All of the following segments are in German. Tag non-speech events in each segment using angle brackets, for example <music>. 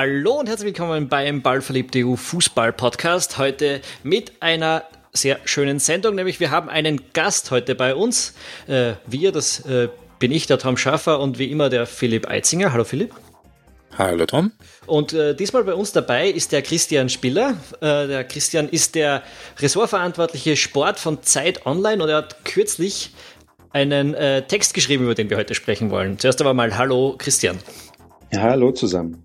Hallo und herzlich willkommen beim Ballverliebte EU Fußball Podcast. Heute mit einer sehr schönen Sendung, nämlich wir haben einen Gast heute bei uns. Äh, wir, das äh, bin ich, der Tom Schaffer und wie immer der Philipp Eitzinger. Hallo Philipp. Hallo Tom. Und äh, diesmal bei uns dabei ist der Christian Spiller. Äh, der Christian ist der Ressortverantwortliche Sport von Zeit Online und er hat kürzlich einen äh, Text geschrieben, über den wir heute sprechen wollen. Zuerst aber mal Hallo Christian. Ja, hallo zusammen.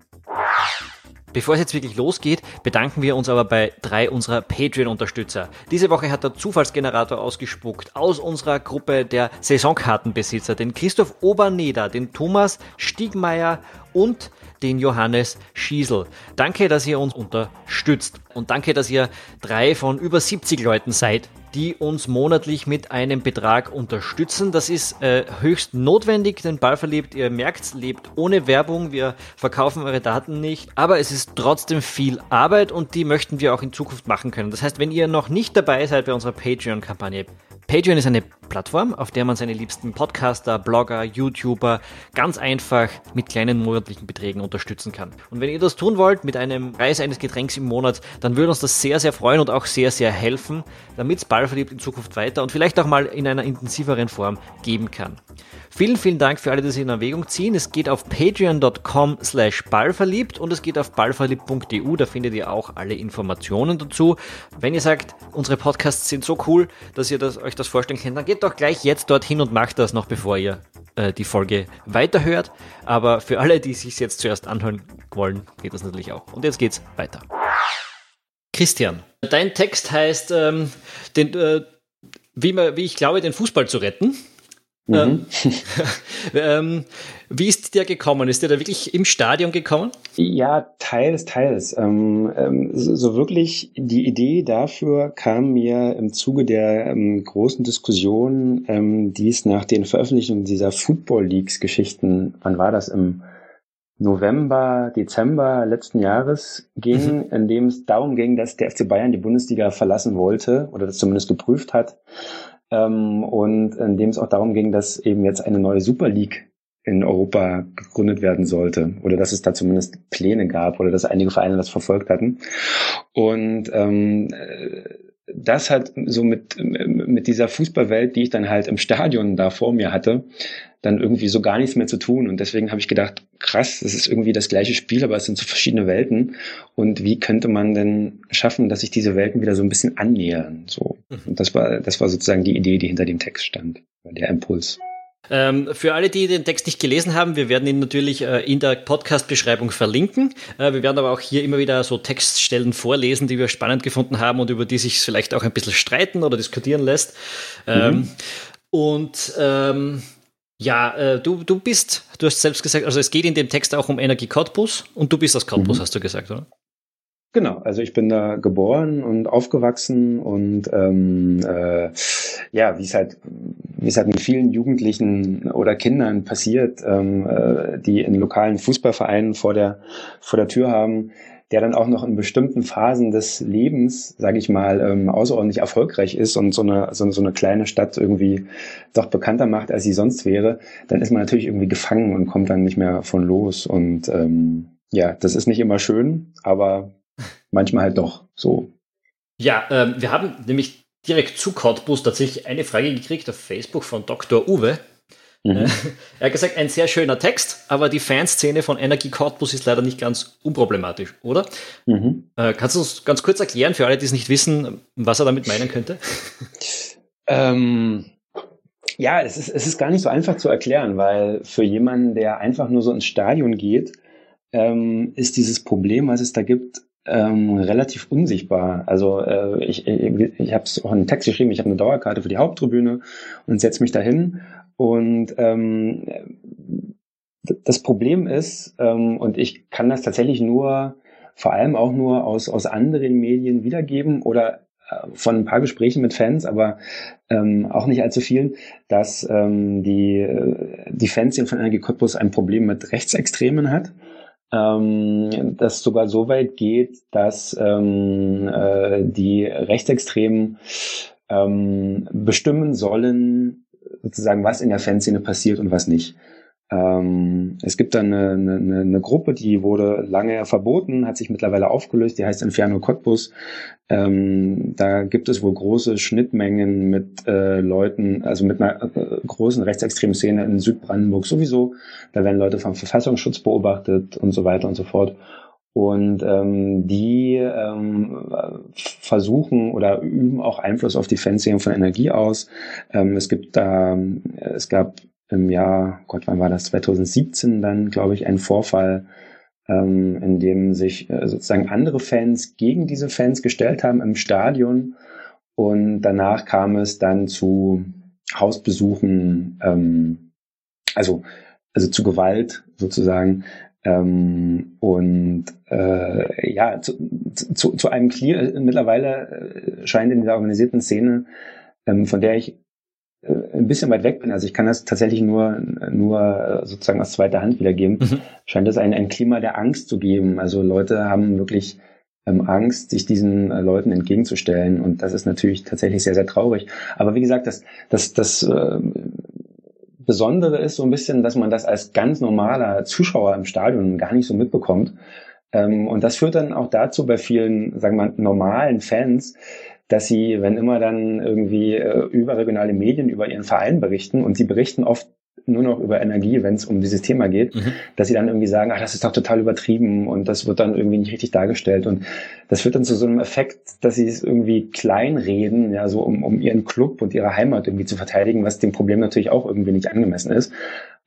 Bevor es jetzt wirklich losgeht, bedanken wir uns aber bei drei unserer Patreon-Unterstützer. Diese Woche hat der Zufallsgenerator ausgespuckt aus unserer Gruppe der Saisonkartenbesitzer den Christoph Oberneder, den Thomas Stiegmeier und den Johannes Schiesel. Danke, dass ihr uns unterstützt und danke, dass ihr drei von über 70 Leuten seid, die uns monatlich mit einem Betrag unterstützen. Das ist äh, höchst notwendig, denn Ballverliebt, ihr merkt, lebt ohne Werbung. Wir verkaufen eure Daten nicht, aber es ist trotzdem viel Arbeit und die möchten wir auch in Zukunft machen können. Das heißt, wenn ihr noch nicht dabei seid bei unserer Patreon-Kampagne, Patreon ist eine Plattform, auf der man seine liebsten Podcaster, Blogger, YouTuber ganz einfach mit kleinen monatlichen Beträgen unterstützen kann. Und wenn ihr das tun wollt mit einem Preis eines Getränks im Monat, dann würde uns das sehr, sehr freuen und auch sehr, sehr helfen, damit es Ballverliebt in Zukunft weiter und vielleicht auch mal in einer intensiveren Form geben kann. Vielen, vielen Dank für alle, die das in Erwägung ziehen. Es geht auf patreon.com slash ballverliebt und es geht auf ballverliebt.eu, da findet ihr auch alle Informationen dazu. Wenn ihr sagt, unsere Podcasts sind so cool, dass ihr das, euch das vorstellen könnt, dann geht doch gleich jetzt dorthin und macht das noch, bevor ihr äh, die Folge weiterhört. Aber für alle, die sich jetzt zuerst anhören wollen, geht das natürlich auch. Und jetzt geht's weiter. Christian, dein Text heißt, ähm, den, äh, wie, man, wie ich glaube, den Fußball zu retten. Mhm. Ähm, <laughs> ähm, wie ist der gekommen? Ist der da wirklich im Stadion gekommen? Ja, teils, teils. Ähm, ähm, so, so, wirklich die Idee dafür kam mir im Zuge der ähm, großen Diskussion, ähm, die es nach den Veröffentlichungen dieser Football Leagues Geschichten, wann war das im November, Dezember letzten Jahres ging, mhm. in dem es darum ging, dass der FC Bayern die Bundesliga verlassen wollte oder das zumindest geprüft hat ähm, und in dem es auch darum ging, dass eben jetzt eine neue Super League in Europa gegründet werden sollte oder dass es da zumindest Pläne gab oder dass einige Vereine das verfolgt hatten. Und ähm, das hat so mit, mit dieser Fußballwelt, die ich dann halt im Stadion da vor mir hatte, dann irgendwie so gar nichts mehr zu tun. Und deswegen habe ich gedacht, krass, das ist irgendwie das gleiche Spiel, aber es sind so verschiedene Welten. Und wie könnte man denn schaffen, dass sich diese Welten wieder so ein bisschen annähern? So. Mhm. Und das war, das war sozusagen die Idee, die hinter dem Text stand, der Impuls. Ähm, für alle, die den Text nicht gelesen haben, wir werden ihn natürlich äh, in der Podcast-Beschreibung verlinken. Äh, wir werden aber auch hier immer wieder so Textstellen vorlesen, die wir spannend gefunden haben und über die sich vielleicht auch ein bisschen streiten oder diskutieren lässt. Ähm, mhm. Und ähm, ja, äh, du, du bist, du hast selbst gesagt, also es geht in dem Text auch um Energie Cottbus und du bist aus Cottbus, mhm. hast du gesagt, oder? Genau, also ich bin da geboren und aufgewachsen und ähm, äh, ja, wie es halt, wie es halt mit vielen Jugendlichen oder Kindern passiert, ähm, äh, die in lokalen Fußballvereinen vor der vor der Tür haben, der dann auch noch in bestimmten Phasen des Lebens, sage ich mal, ähm, außerordentlich erfolgreich ist und so eine, so, so eine kleine Stadt irgendwie doch bekannter macht, als sie sonst wäre, dann ist man natürlich irgendwie gefangen und kommt dann nicht mehr von los. Und ähm, ja, das ist nicht immer schön, aber manchmal halt doch so. Ja, ähm, wir haben nämlich direkt zu Cottbus tatsächlich eine Frage gekriegt auf Facebook von Dr. Uwe. Mhm. Äh, er hat gesagt, ein sehr schöner Text, aber die Fanszene von Energie Cottbus ist leider nicht ganz unproblematisch, oder? Mhm. Äh, kannst du uns ganz kurz erklären, für alle, die es nicht wissen, was er damit meinen könnte? Ähm, ja, es ist, es ist gar nicht so einfach zu erklären, weil für jemanden, der einfach nur so ins Stadion geht, ähm, ist dieses Problem, was es da gibt, ähm, relativ unsichtbar. Also äh, ich, ich, ich habe es auch in einen Text geschrieben, ich habe eine Dauerkarte für die Haupttribüne und setze mich dahin. Und ähm, das Problem ist, ähm, und ich kann das tatsächlich nur, vor allem auch nur aus, aus anderen Medien wiedergeben oder äh, von ein paar Gesprächen mit Fans, aber ähm, auch nicht allzu vielen, dass ähm, die, äh, die Fanszene von Energie Cottbus ein Problem mit Rechtsextremen hat ähm, das sogar so weit geht, dass ähm, äh, die Rechtsextremen ähm, bestimmen sollen, sozusagen, was in der Fanszene passiert und was nicht. Ähm, es gibt dann eine, eine, eine Gruppe, die wurde lange verboten, hat sich mittlerweile aufgelöst, die heißt Inferno Cottbus. Ähm, da gibt es wohl große Schnittmengen mit äh, Leuten, also mit einer äh, großen rechtsextremen Szene in Südbrandenburg sowieso. Da werden Leute vom Verfassungsschutz beobachtet und so weiter und so fort. Und ähm, die ähm, versuchen oder üben auch Einfluss auf die Fanszene von Energie aus. Ähm, es gibt da, es gab im Jahr, Gott, wann war das? 2017 dann, glaube ich, einen Vorfall, ähm, in dem sich äh, sozusagen andere Fans gegen diese Fans gestellt haben im Stadion. Und danach kam es dann zu Hausbesuchen, ähm, also, also zu Gewalt sozusagen. Ähm, und äh, ja, zu, zu, zu einem Clear, mittlerweile äh, scheint in dieser organisierten Szene, ähm, von der ich ein bisschen weit weg bin, also ich kann das tatsächlich nur, nur sozusagen aus zweiter Hand wiedergeben, mhm. scheint es ein, ein Klima der Angst zu geben. Also Leute haben wirklich ähm, Angst, sich diesen äh, Leuten entgegenzustellen. Und das ist natürlich tatsächlich sehr, sehr traurig. Aber wie gesagt, das, das, das äh, Besondere ist so ein bisschen, dass man das als ganz normaler Zuschauer im Stadion gar nicht so mitbekommt. Ähm, und das führt dann auch dazu bei vielen, sagen wir mal, normalen Fans, dass sie, wenn immer dann irgendwie äh, überregionale Medien über ihren Verein berichten und sie berichten oft nur noch über Energie, wenn es um dieses Thema geht, mhm. dass sie dann irgendwie sagen, ach, das ist doch total übertrieben und das wird dann irgendwie nicht richtig dargestellt. Und das führt dann zu so einem Effekt, dass sie es irgendwie kleinreden, ja, so um, um ihren Club und ihre Heimat irgendwie zu verteidigen, was dem Problem natürlich auch irgendwie nicht angemessen ist.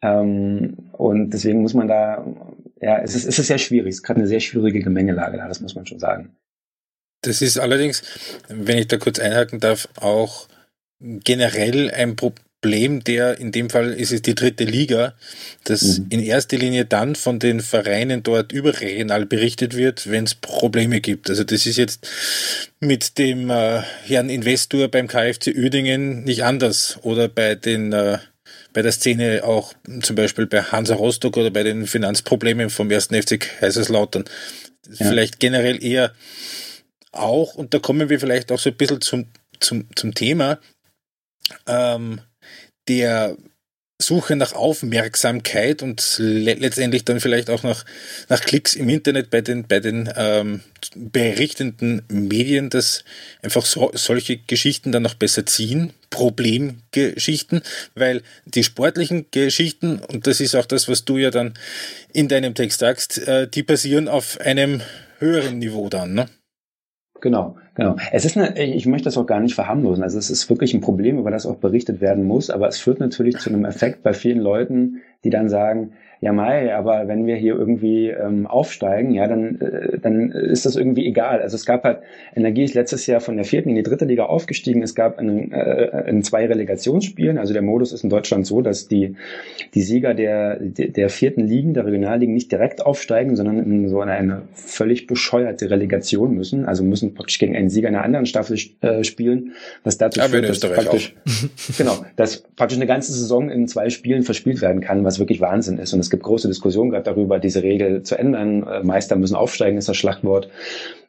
Ähm, und deswegen muss man da, ja, es ist, es ist sehr schwierig, es ist gerade eine sehr schwierige Gemengelage da, das muss man schon sagen. Das ist allerdings, wenn ich da kurz einhaken darf, auch generell ein Problem der, in dem Fall ist es die dritte Liga, dass mhm. in erster Linie dann von den Vereinen dort überregional berichtet wird, wenn es Probleme gibt. Also das ist jetzt mit dem äh, Herrn Investor beim KfC Uerdingen nicht anders oder bei den äh, bei der Szene auch zum Beispiel bei Hansa Rostock oder bei den Finanzproblemen vom ersten FC Kaiserslautern. Ja. Vielleicht generell eher auch, und da kommen wir vielleicht auch so ein bisschen zum, zum, zum Thema, ähm, der Suche nach Aufmerksamkeit und le letztendlich dann vielleicht auch nach, nach Klicks im Internet bei den, bei den ähm, berichtenden Medien, dass einfach so, solche Geschichten dann noch besser ziehen, Problemgeschichten, weil die sportlichen Geschichten, und das ist auch das, was du ja dann in deinem Text sagst, äh, die passieren auf einem höheren Niveau dann, ne? Genau, genau. Es ist eine, ich möchte das auch gar nicht verharmlosen. Also es ist wirklich ein Problem, über das auch berichtet werden muss, aber es führt natürlich zu einem Effekt bei vielen Leuten, die dann sagen, ja Mai, aber wenn wir hier irgendwie ähm, aufsteigen, ja, dann, äh, dann ist das irgendwie egal. Also es gab halt, Energie ist letztes Jahr von der vierten in die dritte Liga aufgestiegen. Es gab einen, äh, in zwei Relegationsspielen, also der Modus ist in Deutschland so, dass die, die Sieger der, der vierten Ligen, der Regionalligen nicht direkt aufsteigen, sondern in so eine, völlig bescheuerte Relegation müssen. Also müssen praktisch gegen einen Sieger einer anderen Staffel äh, spielen, was dazu Aber führt, dass praktisch, <laughs> genau, dass praktisch eine ganze Saison in zwei Spielen verspielt werden kann, was wirklich Wahnsinn ist. Und es gibt große Diskussionen gerade darüber, diese Regel zu ändern. Äh, Meister müssen aufsteigen, ist das Schlagwort.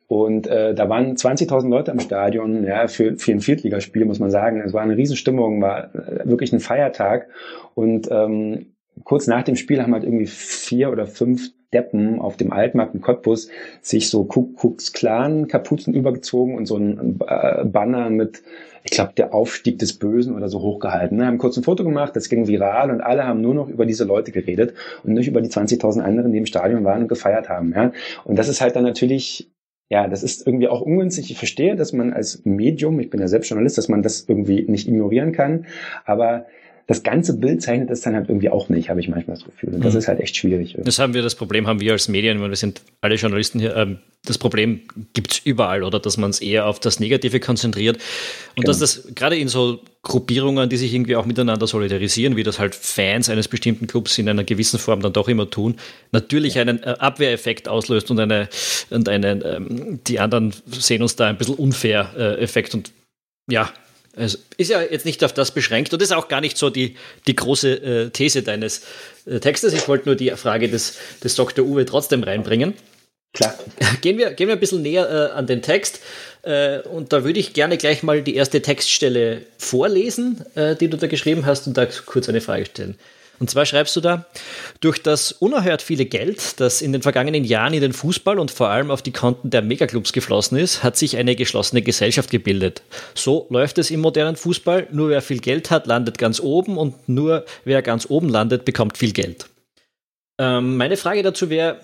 Und äh, da waren 20.000 Leute im Stadion, ja, für, für ein Viertligaspiel muss man sagen. Es war eine Riesenstimmung, war äh, wirklich ein Feiertag. Und ähm, kurz nach dem Spiel haben halt irgendwie vier oder fünf Deppen auf dem Altmarkt in Cottbus sich so Kuckucks Clan Kapuzen übergezogen und so ein äh, Banner mit ich glaube, der Aufstieg des Bösen oder so hochgehalten. Wir haben kurz ein Foto gemacht, das ging viral und alle haben nur noch über diese Leute geredet und nicht über die 20.000 anderen, die im Stadion waren und gefeiert haben. Ja? Und das ist halt dann natürlich ja, das ist irgendwie auch ungünstig. Ich verstehe, dass man als Medium, ich bin ja selbst Journalist, dass man das irgendwie nicht ignorieren kann. Aber das ganze Bild zeichnet es dann halt irgendwie auch nicht, habe ich manchmal das Gefühl. Und das mhm. ist halt echt schwierig. Irgendwie. Das haben wir, das Problem haben wir als Medien, weil wir sind alle Journalisten hier, ähm, das Problem gibt es überall, oder dass man es eher auf das Negative konzentriert. Und genau. dass das gerade in so Gruppierungen, die sich irgendwie auch miteinander solidarisieren, wie das halt Fans eines bestimmten Clubs in einer gewissen Form dann doch immer tun, natürlich ja. einen äh, Abwehreffekt auslöst und eine, und einen, ähm, die anderen sehen uns da ein bisschen unfair äh, Effekt und ja, also ist ja jetzt nicht auf das beschränkt und ist auch gar nicht so die, die große äh, These deines äh, Textes. Ich wollte nur die Frage des, des Dr. Uwe trotzdem reinbringen. Klar. <laughs> Gehen wir, gehen wir ein bisschen näher äh, an den Text äh, und da würde ich gerne gleich mal die erste Textstelle vorlesen, äh, die du da geschrieben hast und da kurz eine Frage stellen. Und zwar schreibst du da, durch das unerhört viele Geld, das in den vergangenen Jahren in den Fußball und vor allem auf die Konten der Megaclubs geflossen ist, hat sich eine geschlossene Gesellschaft gebildet. So läuft es im modernen Fußball. Nur wer viel Geld hat, landet ganz oben und nur wer ganz oben landet, bekommt viel Geld. Ähm, meine Frage dazu wäre,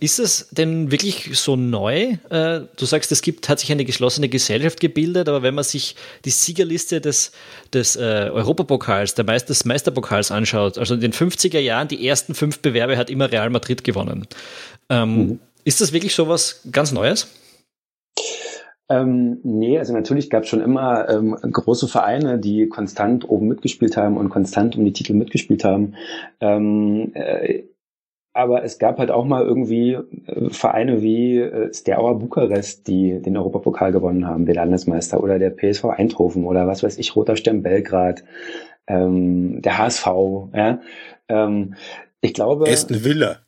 ist es denn wirklich so neu? Äh, du sagst, es gibt, hat sich eine geschlossene Gesellschaft gebildet, aber wenn man sich die Siegerliste des, des äh, Europapokals, der Meister, des Meisterpokals anschaut, also in den 50er Jahren, die ersten fünf Bewerbe hat immer Real Madrid gewonnen. Ähm, mhm. Ist das wirklich so was ganz Neues? Ähm, nee, also natürlich gab es schon immer ähm, große Vereine, die konstant oben mitgespielt haben und konstant um die Titel mitgespielt haben. Ähm, äh, aber es gab halt auch mal irgendwie äh, Vereine wie äh, Steaua Bukarest, die den Europapokal gewonnen haben, der Landesmeister, oder der PSV Eindhoven oder was weiß ich, Roter Stern Belgrad, ähm, der HSV. Ja? Ähm, ich glaube. Aston Villa.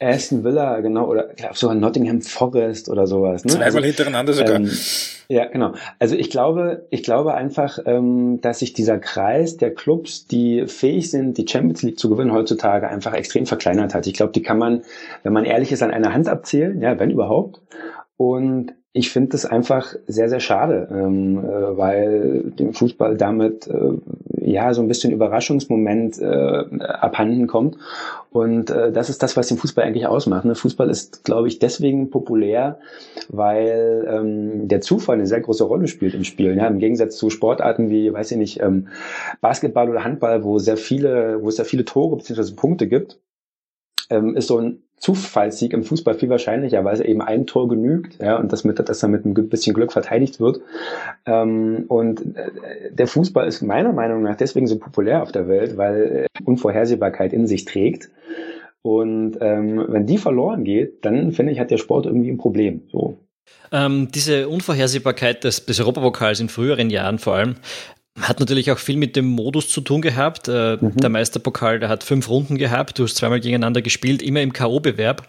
Aston Villa, genau, oder glaub, sogar Nottingham Forest oder sowas. Ne? Zweimal also, hintereinander sogar. Ähm, ja, genau. Also ich glaube, ich glaube einfach, ähm, dass sich dieser Kreis der Clubs, die fähig sind, die Champions League zu gewinnen, heutzutage einfach extrem verkleinert hat. Ich glaube, die kann man, wenn man ehrlich ist, an einer Hand abzählen, ja, wenn überhaupt. Und ich finde das einfach sehr, sehr schade, ähm, äh, weil dem Fußball damit äh, ja so ein bisschen Überraschungsmoment äh, abhanden kommt. Und äh, das ist das, was den Fußball eigentlich ausmacht. Ne? Fußball ist, glaube ich, deswegen populär, weil ähm, der Zufall eine sehr große Rolle spielt im Spiel. Ja? Im Gegensatz zu Sportarten wie, weiß ich nicht, ähm, Basketball oder Handball, wo sehr viele, wo es sehr viele Tore bzw. Punkte gibt, ähm, ist so ein Zufallssieg im Fußball viel wahrscheinlicher, weil es eben ein Tor genügt, ja, und das mit, dass er mit ein bisschen Glück verteidigt wird. Ähm, und äh, der Fußball ist meiner Meinung nach deswegen so populär auf der Welt, weil Unvorhersehbarkeit in sich trägt. Und ähm, wenn die verloren geht, dann finde ich, hat der Sport irgendwie ein Problem. So. Ähm, diese Unvorhersehbarkeit des, des Europapokals in früheren Jahren vor allem, hat natürlich auch viel mit dem Modus zu tun gehabt. Äh, mhm. Der Meisterpokal, der hat fünf Runden gehabt, du hast zweimal gegeneinander gespielt, immer im K.O.-Bewerb.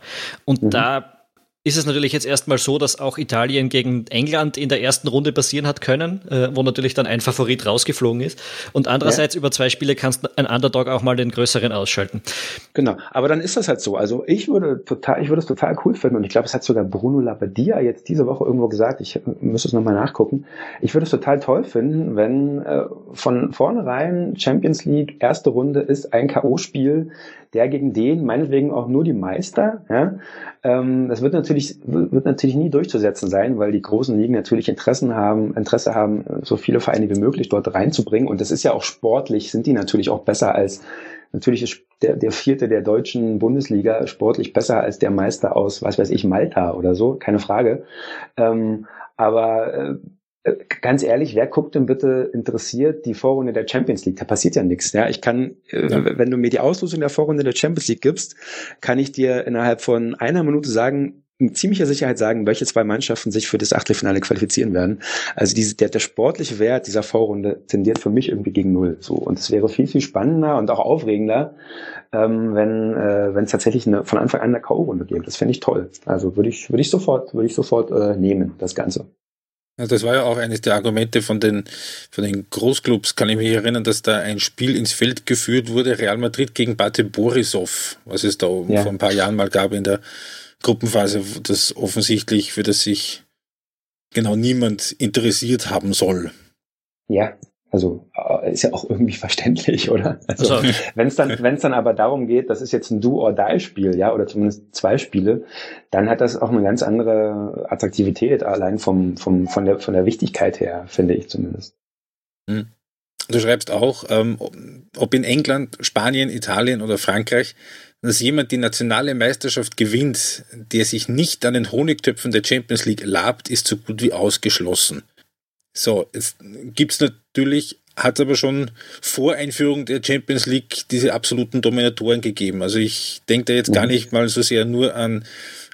Und mhm. da ist es natürlich jetzt erstmal so, dass auch Italien gegen England in der ersten Runde passieren hat können, äh, wo natürlich dann ein Favorit rausgeflogen ist. Und andererseits ja. über zwei Spiele kannst du ein Underdog auch mal den größeren ausschalten. Genau, aber dann ist das halt so. Also ich würde total, ich würde es total cool finden und ich glaube, es hat sogar Bruno Labbadia jetzt diese Woche irgendwo gesagt, ich müsste es nochmal nachgucken. Ich würde es total toll finden, wenn äh, von vornherein Champions League erste Runde ist ein K.O.-Spiel, der gegen den, meinetwegen auch nur die Meister. Ja? Ähm, das wird natürlich, wird natürlich nie durchzusetzen sein, weil die großen Ligen natürlich Interessen haben, Interesse haben, so viele Vereine wie möglich dort reinzubringen. Und das ist ja auch sportlich, sind die natürlich auch besser als Natürlich ist der, der vierte der deutschen Bundesliga sportlich besser als der Meister aus, was weiß ich, Malta oder so, keine Frage. Ähm, aber äh, ganz ehrlich, wer guckt denn bitte interessiert die Vorrunde der Champions League? Da passiert ja nichts. Ja, ich kann, äh, ja. wenn du mir die Auslosung der Vorrunde der Champions League gibst, kann ich dir innerhalb von einer Minute sagen, mit ziemlicher Sicherheit sagen, welche zwei Mannschaften sich für das Achtelfinale qualifizieren werden. Also diese, der, der sportliche Wert dieser Vorrunde tendiert für mich irgendwie gegen null. So und es wäre viel viel spannender und auch aufregender, ähm, wenn äh, wenn es tatsächlich eine, von Anfang an eine K.O.-Runde gibt. Das fände ich toll. Also würde ich würde ich sofort würde ich sofort äh, nehmen das Ganze. Das war ja auch eines der Argumente von den, von den Großclubs, kann ich mich erinnern, dass da ein Spiel ins Feld geführt wurde, Real Madrid gegen Bate Borisov, was es da ja. vor ein paar Jahren mal gab in der Gruppenphase, das offensichtlich, für das sich genau niemand interessiert haben soll. Ja, also äh, ist ja auch irgendwie <laughs> verständlich, oder? Also, also. wenn es dann, wenn es dann aber darum geht, das ist jetzt ein Do-or-Die-Spiel, ja, oder zumindest zwei Spiele, dann hat das auch eine ganz andere Attraktivität, allein vom, vom, von der, von der Wichtigkeit her, finde ich zumindest. Hm. Du schreibst auch, ähm, ob in England, Spanien, Italien oder Frankreich, dass jemand die nationale Meisterschaft gewinnt, der sich nicht an den Honigtöpfen der Champions League labt, ist so gut wie ausgeschlossen. So, es gibt es natürlich, hat es aber schon vor Einführung der Champions League diese absoluten Dominatoren gegeben. Also ich denke da jetzt gar mhm. nicht mal so sehr nur an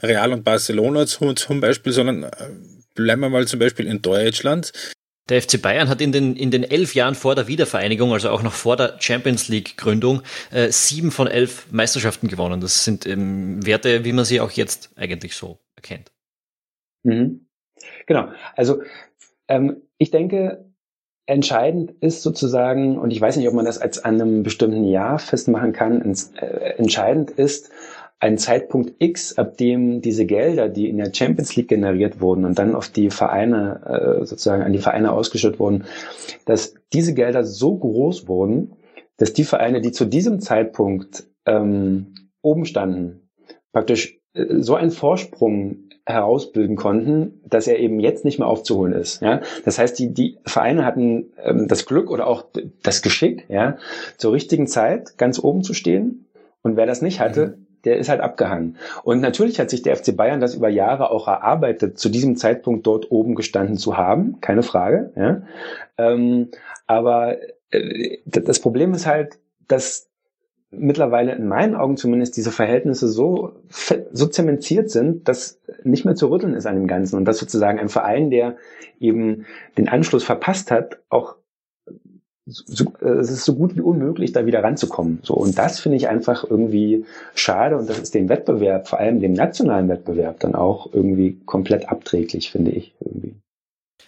Real und Barcelona zum, zum Beispiel, sondern äh, bleiben wir mal zum Beispiel in Deutschland. Der FC Bayern hat in den, in den elf Jahren vor der Wiedervereinigung, also auch noch vor der Champions League-Gründung, äh, sieben von elf Meisterschaften gewonnen. Das sind ähm, Werte, wie man sie auch jetzt eigentlich so erkennt. Mhm. Genau. Also ähm, ich denke, entscheidend ist sozusagen, und ich weiß nicht, ob man das als an einem bestimmten Jahr festmachen kann, äh, entscheidend ist ein Zeitpunkt X, ab dem diese Gelder, die in der Champions League generiert wurden und dann auf die Vereine, äh, sozusagen an die Vereine ausgeschüttet wurden, dass diese Gelder so groß wurden, dass die Vereine, die zu diesem Zeitpunkt ähm, oben standen, praktisch äh, so einen Vorsprung herausbilden konnten, dass er eben jetzt nicht mehr aufzuholen ist. Ja? Das heißt, die, die Vereine hatten ähm, das Glück oder auch das Geschick, ja, zur richtigen Zeit ganz oben zu stehen. Und wer das nicht hatte, mhm. der ist halt abgehangen. Und natürlich hat sich der FC Bayern das über Jahre auch erarbeitet, zu diesem Zeitpunkt dort oben gestanden zu haben, keine Frage. Ja? Ähm, aber äh, das Problem ist halt, dass mittlerweile in meinen Augen zumindest diese Verhältnisse so, so zementiert sind, dass nicht mehr zu rütteln ist an dem Ganzen und dass sozusagen ein Verein, der eben den Anschluss verpasst hat, auch so, äh, es ist so gut wie unmöglich, da wieder ranzukommen. So und das finde ich einfach irgendwie schade und das ist dem Wettbewerb, vor allem dem nationalen Wettbewerb, dann auch irgendwie komplett abträglich, finde ich irgendwie.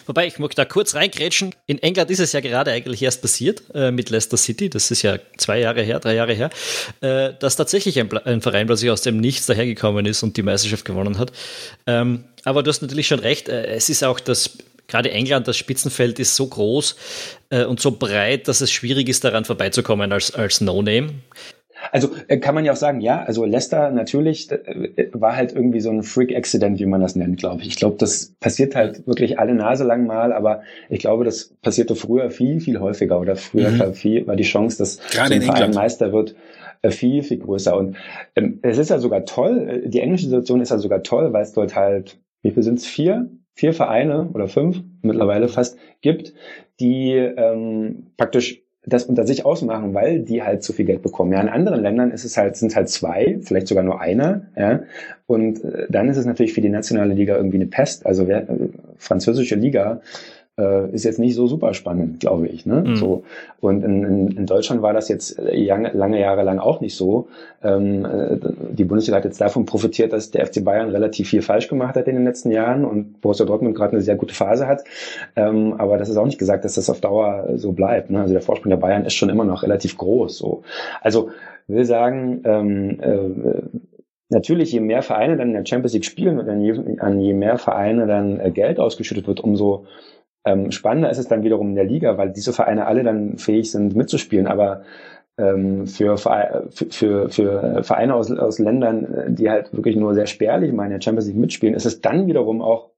Wobei, ich mag da kurz reingrätschen. In England ist es ja gerade eigentlich erst passiert äh, mit Leicester City. Das ist ja zwei Jahre her, drei Jahre her, äh, dass tatsächlich ein, ein, Verein plötzlich aus dem Nichts dahergekommen ist und die Meisterschaft gewonnen hat. Ähm, aber du hast natürlich schon recht. Äh, es ist auch das gerade England, das Spitzenfeld ist so groß äh, und so breit, dass es schwierig ist, daran vorbeizukommen als, als No-Name. Also äh, kann man ja auch sagen, ja, also Leicester natürlich äh, war halt irgendwie so ein Freak-Accident, wie man das nennt, glaube ich. Ich glaube, das passiert halt wirklich alle Nase lang mal, aber ich glaube, das passierte früher viel, viel häufiger oder früher mhm. viel, war die Chance, dass Gerade so ein Verein Meister wird, äh, viel, viel größer. Und ähm, es ist ja sogar toll, die englische Situation ist ja sogar toll, weil es dort halt, wie viel sind es? Vier? Vier Vereine oder fünf mittlerweile fast gibt, die ähm, praktisch das unter sich ausmachen, weil die halt zu viel Geld bekommen. Ja, in anderen Ländern ist es halt, sind halt zwei, vielleicht sogar nur einer, ja. Und äh, dann ist es natürlich für die nationale Liga irgendwie eine Pest. Also wer, äh, französische Liga äh, ist jetzt nicht so super spannend, glaube ich. Ne? Mhm. So. Und in, in, in Deutschland war das jetzt lange, lange Jahre lang auch nicht so. Ähm, äh, die Bundesliga hat jetzt davon profitiert, dass der FC Bayern relativ viel falsch gemacht hat in den letzten Jahren und Borussia Dortmund gerade eine sehr gute Phase hat. Ähm, aber das ist auch nicht gesagt, dass das auf Dauer so bleibt. Ne? Also der Vorsprung der Bayern ist schon immer noch relativ groß. So. Also will sagen, ähm, äh, Natürlich, je mehr Vereine dann in der Champions League spielen und an je, an je mehr Vereine dann äh, Geld ausgeschüttet wird, umso ähm, spannender ist es dann wiederum in der Liga, weil diese Vereine alle dann fähig sind mitzuspielen. Aber ähm, für, für, für Vereine aus, aus Ländern, die halt wirklich nur sehr spärlich mal in der Champions League mitspielen, ist es dann wiederum auch,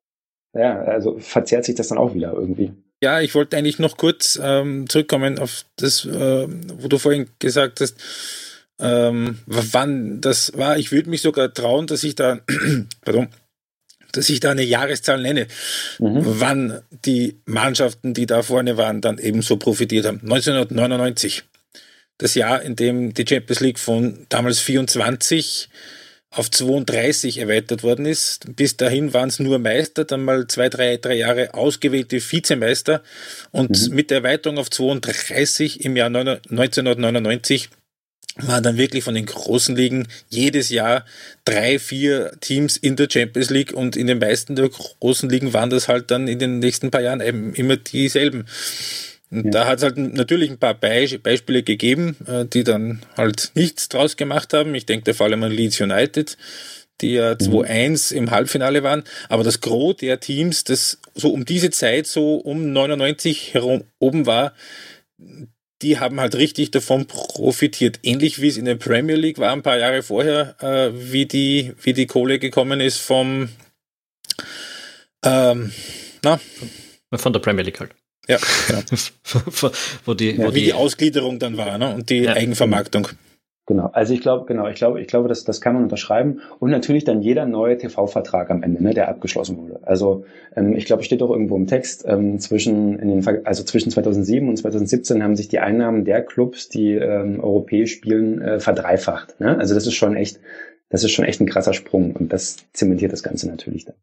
ja, also verzerrt sich das dann auch wieder irgendwie. Ja, ich wollte eigentlich noch kurz ähm, zurückkommen auf das, äh, wo du vorhin gesagt hast, ähm, wann das war. Ich würde mich sogar trauen, dass ich da, <clears throat> pardon, dass ich da eine Jahreszahl nenne, mhm. wann die Mannschaften, die da vorne waren, dann ebenso profitiert haben. 1999, das Jahr, in dem die Champions League von damals 24 auf 32 erweitert worden ist. Bis dahin waren es nur Meister, dann mal zwei, drei, drei Jahre ausgewählte Vizemeister und mhm. mit der Erweiterung auf 32 im Jahr 1999 waren dann wirklich von den großen Ligen jedes Jahr drei, vier Teams in der Champions League und in den meisten der großen Ligen waren das halt dann in den nächsten paar Jahren eben immer dieselben. Und ja. da hat es halt natürlich ein paar Be Beispiele gegeben, äh, die dann halt nichts draus gemacht haben. Ich denke vor allem an Leeds United, die ja 2-1 mhm. im Halbfinale waren. Aber das Gros der Teams, das so um diese Zeit, so um 99 herum oben war, die haben halt richtig davon profitiert. Ähnlich wie es in der Premier League war ein paar Jahre vorher, äh, wie, die, wie die Kohle gekommen ist vom ähm, na? Von der Premier League halt. Ja, <laughs> genau. wo die, wo wie die, die Ausgliederung dann war ne? und die ja. Eigenvermarktung. Genau, also ich glaube, genau, ich glaube, ich glaube, das, das kann man unterschreiben und natürlich dann jeder neue TV-Vertrag am Ende, ne, der abgeschlossen wurde. Also ähm, ich glaube, steht auch irgendwo im Text ähm, zwischen in den, also zwischen 2007 und 2017 haben sich die Einnahmen der Clubs, die ähm, europäisch spielen, äh, verdreifacht. Ne? Also das ist schon echt, das ist schon echt ein krasser Sprung und das zementiert das Ganze natürlich dann.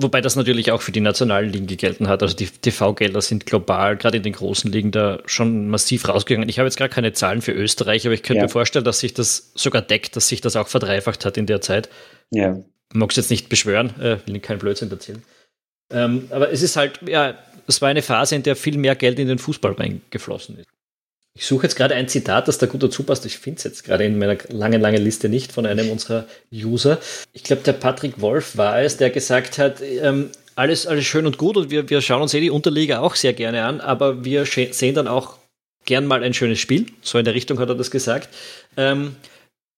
Wobei das natürlich auch für die nationalen Ligen gelten hat. Also die TV-Gelder sind global, gerade in den großen Ligen, da schon massiv rausgegangen. Ich habe jetzt gar keine Zahlen für Österreich, aber ich könnte ja. mir vorstellen, dass sich das sogar deckt, dass sich das auch verdreifacht hat in der Zeit. Ja. Magst jetzt nicht beschwören, äh, will keinen Blödsinn erzählen. Ähm, aber es ist halt, ja, es war eine Phase, in der viel mehr Geld in den Fußball reingeflossen ist. Ich suche jetzt gerade ein Zitat, das da gut dazu passt. Ich finde es jetzt gerade in meiner langen, langen Liste nicht von einem unserer User. Ich glaube, der Patrick Wolf war es, der gesagt hat, ähm, alles, alles schön und gut und wir, wir schauen uns eh die Unterliga auch sehr gerne an, aber wir sehen dann auch gern mal ein schönes Spiel. So in der Richtung hat er das gesagt. Ähm,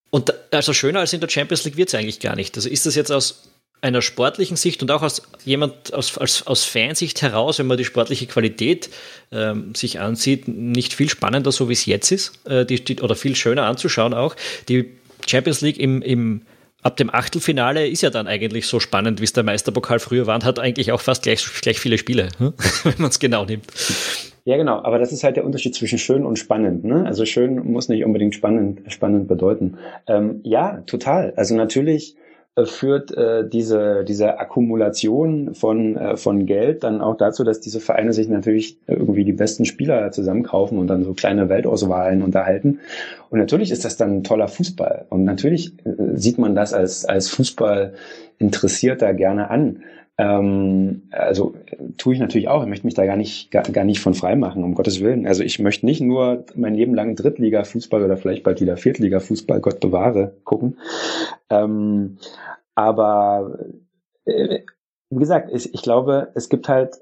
und da, also schöner als in der Champions League wird es eigentlich gar nicht. Also ist das jetzt aus einer sportlichen Sicht und auch aus jemand aus, als, aus Fansicht heraus, wenn man die sportliche Qualität ähm, sich ansieht, nicht viel spannender, so wie es jetzt ist, äh, die, die, oder viel schöner anzuschauen auch. Die Champions League im, im ab dem Achtelfinale ist ja dann eigentlich so spannend, wie es der Meisterpokal früher war und hat eigentlich auch fast gleich, gleich viele Spiele, hm? <laughs> wenn man es genau nimmt. Ja, genau, aber das ist halt der Unterschied zwischen schön und spannend. Ne? Also schön muss nicht unbedingt spannend, spannend bedeuten. Ähm, ja, total. Also natürlich führt äh, diese, diese Akkumulation von, äh, von Geld dann auch dazu, dass diese Vereine sich natürlich irgendwie die besten Spieler zusammenkaufen und dann so kleine Weltauswahlen unterhalten. Und natürlich ist das dann toller Fußball. Und natürlich äh, sieht man das als, als Fußball Interessierter gerne an. Ähm, also tue ich natürlich auch. Ich möchte mich da gar nicht, gar, gar nicht von frei machen, um Gottes Willen. Also ich möchte nicht nur mein Leben lang Drittliga-Fußball oder vielleicht bald wieder Viertliga-Fußball, Gott bewahre, gucken. Ähm, aber äh, wie gesagt, ich, ich glaube, es gibt halt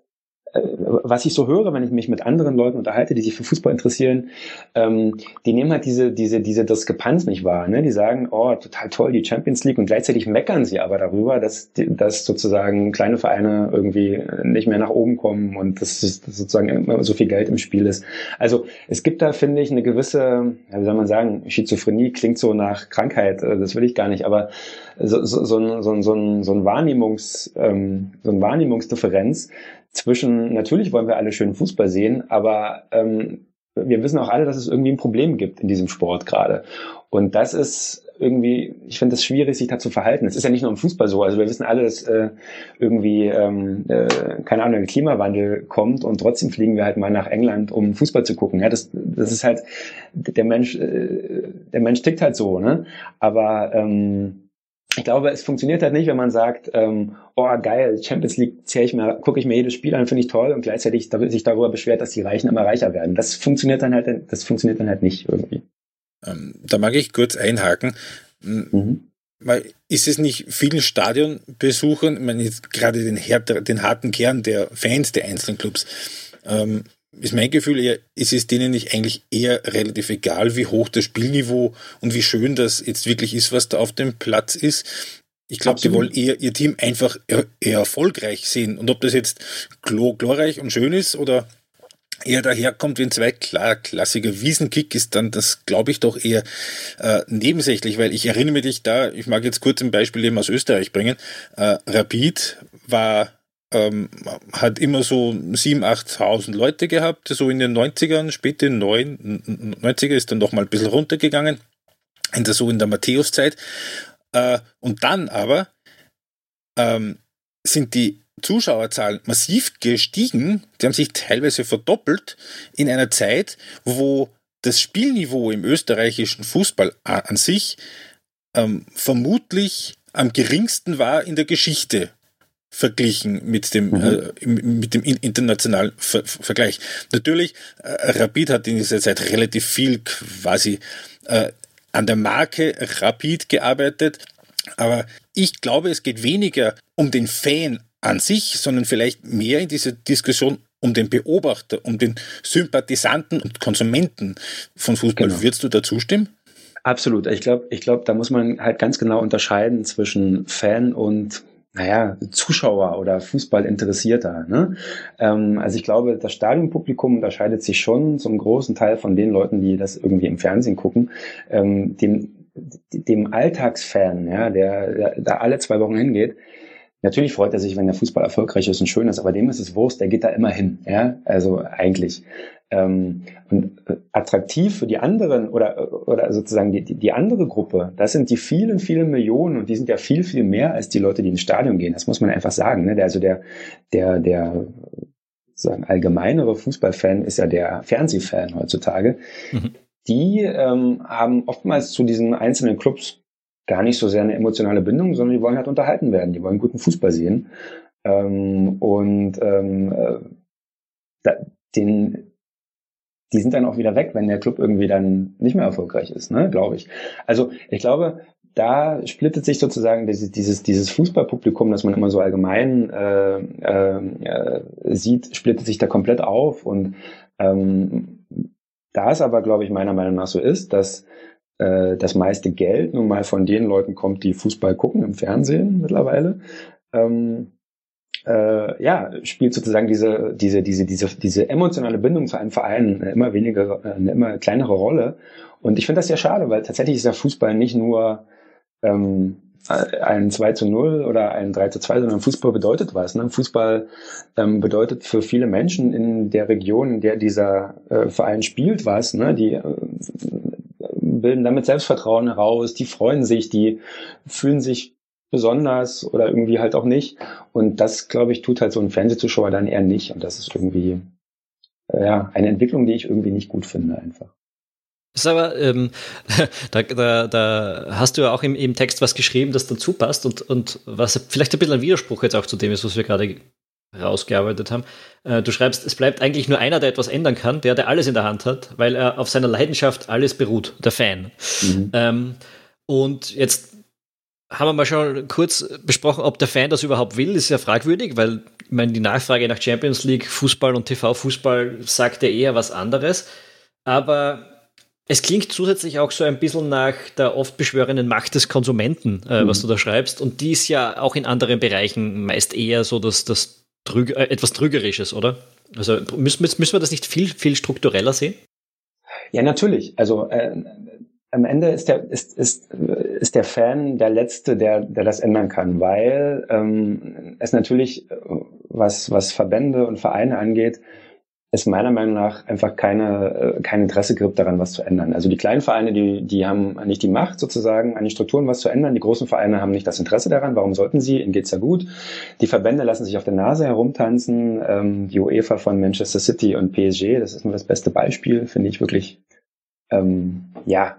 was ich so höre, wenn ich mich mit anderen Leuten unterhalte, die sich für Fußball interessieren, ähm, die nehmen halt diese, diese, diese Diskrepanz nicht wahr. Ne? Die sagen, oh, total toll, die Champions League und gleichzeitig meckern sie aber darüber, dass, dass sozusagen kleine Vereine irgendwie nicht mehr nach oben kommen und dass, dass sozusagen so viel Geld im Spiel ist. Also es gibt da, finde ich, eine gewisse, ja, wie soll man sagen, Schizophrenie klingt so nach Krankheit, äh, das will ich gar nicht, aber so, so, so, so, ein, so, ein, so ein Wahrnehmungs, ähm, so ein Wahrnehmungsdifferenz, zwischen, natürlich wollen wir alle schön Fußball sehen, aber ähm, wir wissen auch alle, dass es irgendwie ein Problem gibt in diesem Sport gerade. Und das ist irgendwie, ich finde es schwierig, sich da zu verhalten. Es ist ja nicht nur im Fußball so. Also wir wissen alle, dass äh, irgendwie, ähm, äh, keine Ahnung, ein Klimawandel kommt und trotzdem fliegen wir halt mal nach England, um Fußball zu gucken. Ja, das, das ist halt, der Mensch, äh, der Mensch tickt halt so, ne? Aber ähm, ich glaube, es funktioniert halt nicht, wenn man sagt, ähm, oh geil, Champions League zähle ich mir, gucke ich mir jedes Spiel an, finde ich toll und gleichzeitig sich darüber beschwert, dass die Reichen immer reicher werden. Das funktioniert dann halt, das funktioniert dann halt nicht irgendwie. Ähm, da mag ich kurz einhaken. Mhm. Weil ist es nicht vielen Stadionbesuchern, ich meine jetzt gerade den, den harten Kern der Fans der einzelnen Clubs, ähm, ist mein Gefühl eher, ist es denen nicht eigentlich eher relativ egal, wie hoch das Spielniveau und wie schön das jetzt wirklich ist, was da auf dem Platz ist. Ich glaube, sie wollen eher ihr Team einfach eher, eher, erfolgreich sehen. Und ob das jetzt glorreich und schön ist oder eher daherkommt wie ein zweiklassiger Wiesenkick ist dann das, glaube ich, doch eher äh, nebensächlich, weil ich erinnere mich da, ich mag jetzt kurz ein Beispiel eben aus Österreich bringen. Äh, Rapid war ähm, hat immer so 7.000, 8.000 Leute gehabt, so in den 90ern, späte 90er ist dann noch mal ein bisschen runtergegangen, in der, so in der Matthäuszeit. Äh, und dann aber ähm, sind die Zuschauerzahlen massiv gestiegen, die haben sich teilweise verdoppelt in einer Zeit, wo das Spielniveau im österreichischen Fußball an sich ähm, vermutlich am geringsten war in der Geschichte verglichen mit dem, mhm. äh, mit dem internationalen Ver Vergleich. Natürlich, äh, Rapid hat in dieser Zeit relativ viel quasi äh, an der Marke Rapid gearbeitet, aber ich glaube, es geht weniger um den Fan an sich, sondern vielleicht mehr in dieser Diskussion um den Beobachter, um den Sympathisanten und Konsumenten von Fußball. Genau. Würdest du da zustimmen? Absolut. Ich glaube, ich glaube, da muss man halt ganz genau unterscheiden zwischen Fan und naja, Zuschauer oder Fußballinteressierter. Ne? Ähm, also ich glaube, das Stadionpublikum unterscheidet sich schon zum großen Teil von den Leuten, die das irgendwie im Fernsehen gucken. Ähm, dem, dem Alltagsfan, ja, der, da alle zwei Wochen hingeht, Natürlich freut er sich, wenn der Fußball erfolgreich ist und schön ist, aber dem ist es Wurst, der geht da immer hin. Ja, also eigentlich. Ähm, und äh, attraktiv für die anderen oder, oder sozusagen die, die, andere Gruppe, das sind die vielen, vielen Millionen und die sind ja viel, viel mehr als die Leute, die ins Stadion gehen. Das muss man einfach sagen. Ne? Der, also der, der, der sagen, allgemeinere Fußballfan ist ja der Fernsehfan heutzutage. Mhm. Die ähm, haben oftmals zu diesen einzelnen Clubs gar nicht so sehr eine emotionale Bindung, sondern die wollen halt unterhalten werden, die wollen guten Fußball sehen. Ähm, und ähm, äh, da, den, die sind dann auch wieder weg, wenn der Club irgendwie dann nicht mehr erfolgreich ist, ne, glaube ich. Also ich glaube, da splittet sich sozusagen dieses, dieses, dieses Fußballpublikum, das man immer so allgemein äh, äh, sieht, splittet sich da komplett auf. Und ähm, da es aber, glaube ich, meiner Meinung nach so ist, dass äh, das meiste Geld nun mal von den Leuten kommt, die Fußball gucken im Fernsehen mittlerweile, ähm, äh, ja, spielt sozusagen diese, diese, diese, diese, diese emotionale Bindung zu einem Verein eine immer weniger, eine immer kleinere Rolle. Und ich finde das sehr schade, weil tatsächlich ist der Fußball nicht nur ähm, ein 2 zu 0 oder ein 3 zu 2, sondern Fußball bedeutet was. Ne? Fußball ähm, bedeutet für viele Menschen in der Region, in der dieser äh, Verein spielt, was. Ne? Die äh, bilden damit Selbstvertrauen heraus, die freuen sich, die fühlen sich besonders oder irgendwie halt auch nicht. Und das, glaube ich, tut halt so ein Fernsehzuschauer dann eher nicht. Und das ist irgendwie äh, ja eine Entwicklung, die ich irgendwie nicht gut finde einfach. Ist aber, ähm, <laughs> da, da, da hast du ja auch im, im Text was geschrieben, das dazu passt und, und was vielleicht ein bisschen ein Widerspruch jetzt auch zu dem ist, was wir gerade rausgearbeitet haben. Äh, du schreibst, es bleibt eigentlich nur einer, der etwas ändern kann, der, der alles in der Hand hat, weil er auf seiner Leidenschaft alles beruht, der Fan. Mhm. Ähm, und jetzt haben wir mal schon kurz besprochen, ob der Fan das überhaupt will, ist ja fragwürdig, weil ich meine, die Nachfrage nach Champions League, Fußball und TV-Fußball sagt ja eher was anderes. Aber es klingt zusätzlich auch so ein bisschen nach der oft beschwörenden Macht des Konsumenten, äh, mhm. was du da schreibst. Und die ist ja auch in anderen Bereichen meist eher so dass das Trüg äh, etwas Trügerisches, oder? Also müssen, müssen wir das nicht viel, viel struktureller sehen? Ja, natürlich. Also äh, am Ende ist der, ist, ist, ist der Fan der Letzte, der, der das ändern kann, weil ähm, es natürlich, was, was Verbände und Vereine angeht, es meiner Meinung nach einfach keine, äh, kein Interesse gibt daran, was zu ändern. Also die kleinen Vereine, die, die haben nicht die Macht sozusagen, an den Strukturen was zu ändern. Die großen Vereine haben nicht das Interesse daran. Warum sollten sie? Ihnen geht's ja gut. Die Verbände lassen sich auf der Nase herumtanzen. Ähm, die UEFA von Manchester City und PSG, das ist nur das beste Beispiel, finde ich wirklich, ähm, ja,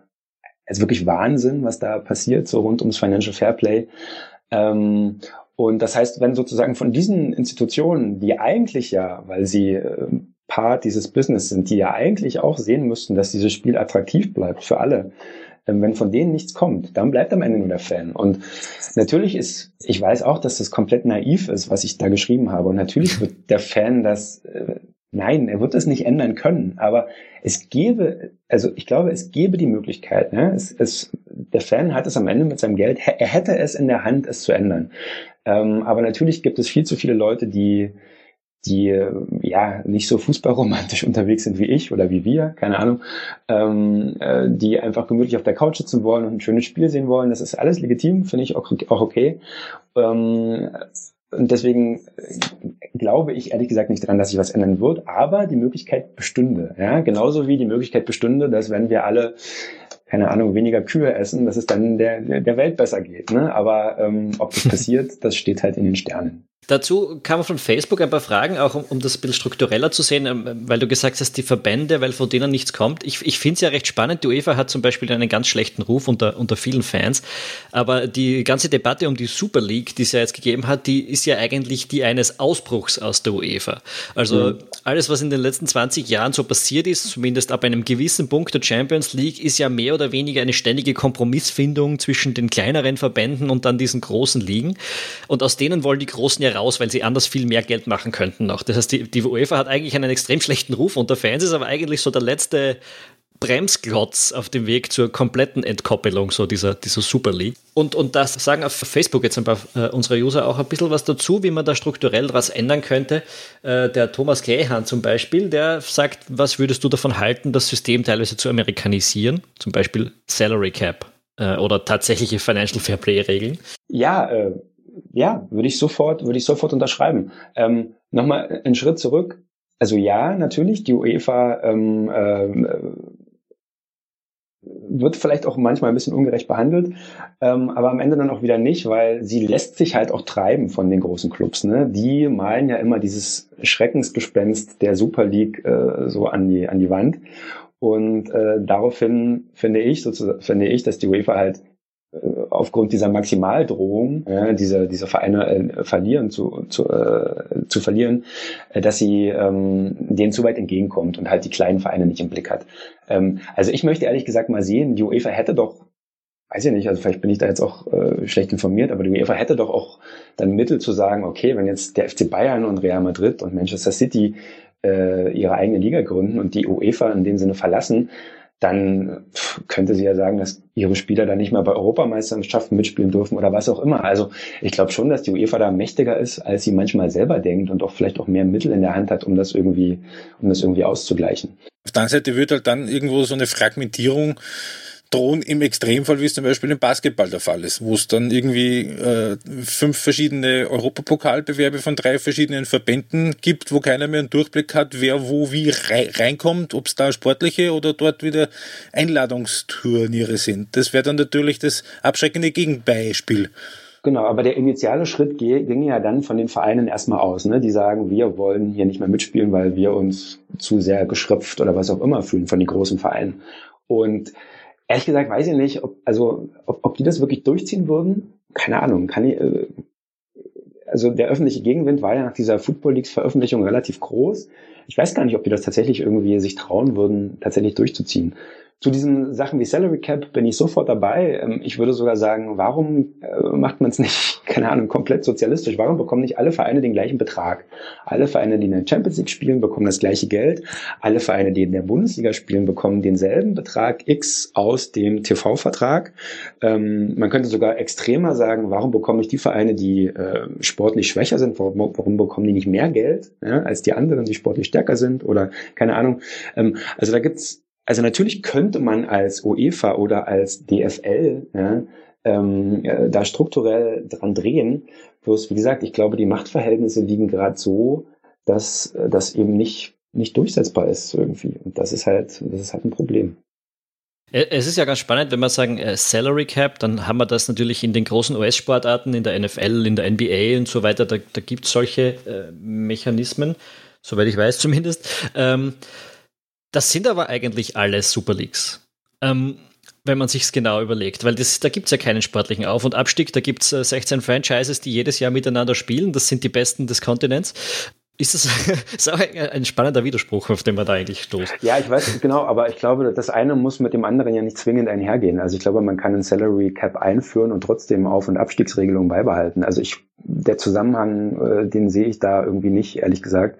also wirklich Wahnsinn, was da passiert, so rund ums Financial Fairplay. Ähm, und das heißt, wenn sozusagen von diesen Institutionen, die eigentlich ja, weil sie äh, Part dieses Business sind, die ja eigentlich auch sehen müssten, dass dieses Spiel attraktiv bleibt für alle. Ähm, wenn von denen nichts kommt, dann bleibt am Ende nur der Fan. Und natürlich ist, ich weiß auch, dass das komplett naiv ist, was ich da geschrieben habe. Und natürlich wird der Fan das, äh, nein, er wird es nicht ändern können. Aber es gäbe, also ich glaube, es gäbe die Möglichkeit, ne? es, es, der Fan hat es am Ende mit seinem Geld, er hätte es in der Hand, es zu ändern. Ähm, aber natürlich gibt es viel zu viele Leute, die die ja nicht so fußballromantisch <laughs> unterwegs sind wie ich oder wie wir, keine Ahnung, ähm, äh, die einfach gemütlich auf der Couch sitzen wollen und ein schönes Spiel sehen wollen. Das ist alles legitim, finde ich auch, auch okay. Ähm, und deswegen glaube ich ehrlich gesagt nicht daran, dass sich was ändern wird, aber die Möglichkeit bestünde. Ja? Genauso wie die Möglichkeit bestünde, dass wenn wir alle keine Ahnung, weniger Kühe essen, dass es dann der, der Welt besser geht. Ne? Aber ähm, ob das <laughs> passiert, das steht halt in den Sternen. Dazu kamen von Facebook ein paar Fragen, auch um, um das ein bisschen struktureller zu sehen, ähm, weil du gesagt hast, die Verbände, weil von denen nichts kommt. Ich, ich finde es ja recht spannend. Die UEFA hat zum Beispiel einen ganz schlechten Ruf unter, unter vielen Fans. Aber die ganze Debatte um die Super League, die es ja jetzt gegeben hat, die ist ja eigentlich die eines Ausbruchs aus der UEFA. Also mhm. alles, was in den letzten 20 Jahren so passiert ist, zumindest ab einem gewissen Punkt der Champions League, ist ja mehr oder weniger eine ständige Kompromissfindung zwischen den kleineren Verbänden und dann diesen großen Ligen. Und aus denen wollen die Großen ja raus, weil sie anders viel mehr Geld machen könnten noch. Das heißt, die, die UEFA hat eigentlich einen extrem schlechten Ruf unter Fans, ist aber eigentlich so der letzte Bremsklotz auf dem Weg zur kompletten Entkoppelung so dieser, dieser Super League. Und, und das sagen auf Facebook jetzt ein paar äh, unserer User auch ein bisschen was dazu, wie man da strukturell was ändern könnte. Äh, der Thomas Krähan zum Beispiel, der sagt, was würdest du davon halten, das System teilweise zu amerikanisieren? Zum Beispiel Salary Cap äh, oder tatsächliche Financial Fair Play Regeln? Ja, äh, ja, würde ich sofort, würde ich sofort unterschreiben. Ähm, Nochmal einen Schritt zurück. Also ja, natürlich, die UEFA ähm, äh, wird vielleicht auch manchmal ein bisschen ungerecht behandelt, ähm, aber am Ende dann auch wieder nicht, weil sie lässt sich halt auch treiben von den großen Clubs. Ne? Die malen ja immer dieses Schreckensgespenst der Super League äh, so an die an die Wand und äh, daraufhin finde ich sozusagen finde ich, dass die UEFA halt aufgrund dieser Maximaldrohung, ja, diese, diese Vereine äh, verlieren zu, zu, äh, zu verlieren, äh, dass sie ähm, denen zu weit entgegenkommt und halt die kleinen Vereine nicht im Blick hat. Ähm, also ich möchte ehrlich gesagt mal sehen, die UEFA hätte doch weiß ich nicht, also vielleicht bin ich da jetzt auch äh, schlecht informiert, aber die UEFA hätte doch auch dann Mittel zu sagen, okay, wenn jetzt der FC Bayern und Real Madrid und Manchester City äh, ihre eigene Liga gründen und die UEFA in dem Sinne verlassen, dann könnte sie ja sagen, dass ihre Spieler dann nicht mehr bei Europameisterschaften mitspielen dürfen oder was auch immer. Also ich glaube schon, dass die UEFA da mächtiger ist, als sie manchmal selber denkt und auch vielleicht auch mehr Mittel in der Hand hat, um das irgendwie, um das irgendwie auszugleichen. Auf der anderen Seite wird halt dann irgendwo so eine Fragmentierung drohen im Extremfall, wie es zum Beispiel im Basketball der Fall ist, wo es dann irgendwie äh, fünf verschiedene Europapokalbewerbe von drei verschiedenen Verbänden gibt, wo keiner mehr einen Durchblick hat, wer wo wie reinkommt, ob es da sportliche oder dort wieder Einladungsturniere sind. Das wäre dann natürlich das abschreckende Gegenbeispiel. Genau, aber der initiale Schritt ging ja dann von den Vereinen erstmal aus. Ne? Die sagen, wir wollen hier nicht mehr mitspielen, weil wir uns zu sehr geschröpft oder was auch immer fühlen von den großen Vereinen. Und Ehrlich gesagt weiß ich nicht, ob, also, ob, ob die das wirklich durchziehen würden. Keine Ahnung. Kann ich, äh, also der öffentliche Gegenwind war ja nach dieser Football Leagues Veröffentlichung relativ groß. Ich weiß gar nicht, ob die das tatsächlich irgendwie sich trauen würden, tatsächlich durchzuziehen. Zu diesen Sachen wie Salary Cap bin ich sofort dabei. Ähm, ich würde sogar sagen, warum äh, macht man es nicht, <laughs> keine Ahnung, komplett sozialistisch? Warum bekommen nicht alle Vereine den gleichen Betrag? Alle Vereine, die in der Champions League spielen, bekommen das gleiche Geld. Alle Vereine, die in der Bundesliga spielen, bekommen denselben Betrag X aus dem TV-Vertrag. Ähm, man könnte sogar extremer sagen, warum bekomme ich die Vereine, die äh, sportlich schwächer sind, warum, bekommen die nicht mehr Geld als die anderen, die sportlich stärker sind? Oder keine Ahnung. Ähm, also da gibt's also natürlich könnte man als UEFA oder als DFL ja, ähm, äh, da strukturell dran drehen. Bloß, wie gesagt, ich glaube, die Machtverhältnisse liegen gerade so, dass das eben nicht, nicht durchsetzbar ist irgendwie. Und das ist halt, das ist halt ein Problem. Äh, es ist ja ganz spannend, wenn wir sagen äh, Salary Cap, dann haben wir das natürlich in den großen US-Sportarten, in der NFL, in der NBA und so weiter. Da, da gibt es solche äh, Mechanismen, soweit ich weiß zumindest. Ähm, das sind aber eigentlich alle Super Leagues. Ähm, wenn man sich es genau überlegt, weil das, da gibt es ja keinen sportlichen Auf- und Abstieg, da gibt es äh, 16 Franchises, die jedes Jahr miteinander spielen, das sind die besten des Kontinents. Ist das <laughs> ist auch ein spannender Widerspruch, auf den man da eigentlich stoßt? Ja, ich weiß genau, aber ich glaube, das eine muss mit dem anderen ja nicht zwingend einhergehen. Also ich glaube, man kann ein Salary Cap einführen und trotzdem Auf- und Abstiegsregelungen beibehalten. Also ich, der Zusammenhang, äh, den sehe ich da irgendwie nicht, ehrlich gesagt.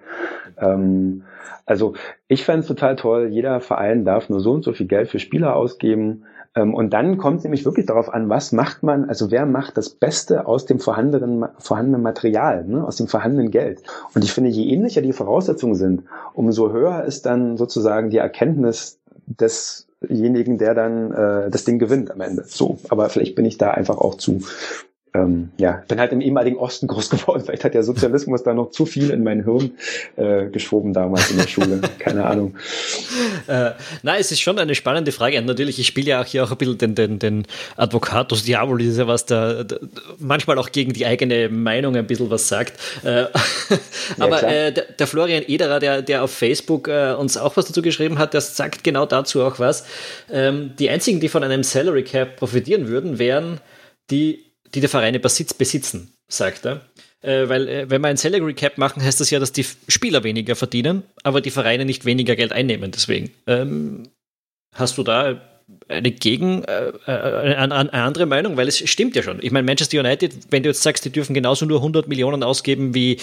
Ähm, also ich fände es total toll, jeder Verein darf nur so und so viel Geld für Spieler ausgeben. Ähm, und dann kommt es nämlich wirklich darauf an, was macht man, also wer macht das Beste aus dem vorhandenen, vorhandenen Material, ne, aus dem vorhandenen Geld. Und ich finde, je ähnlicher die Voraussetzungen sind, umso höher ist dann sozusagen die Erkenntnis desjenigen, der dann äh, das Ding gewinnt am Ende. So, aber vielleicht bin ich da einfach auch zu ähm, ja, bin halt im ehemaligen Osten groß <laughs> geworden. Vielleicht hat der Sozialismus da noch zu viel in mein Hirn äh, geschoben damals in der Schule. Keine Ahnung. <laughs> Äh, nein, es ist schon eine spannende Frage. natürlich, ich spiele ja auch hier auch ein bisschen den, den, den Advocatus Diabolis, was da, da, manchmal auch gegen die eigene Meinung ein bisschen was sagt. Äh, <laughs> aber äh, der, der, Florian Ederer, der, der auf Facebook äh, uns auch was dazu geschrieben hat, der sagt genau dazu auch was. Ähm, die einzigen, die von einem Salary Cap profitieren würden, wären die die der Vereine besitz, besitzen, sagt er. Äh, weil, äh, wenn wir ein Salary Cap machen, heißt das ja, dass die Spieler weniger verdienen, aber die Vereine nicht weniger Geld einnehmen. Deswegen. Ähm, hast du da eine gegen äh, eine, äh, eine, andere Meinung, weil es stimmt ja schon. Ich meine, Manchester United, wenn du jetzt sagst, die dürfen genauso nur 100 Millionen ausgeben wie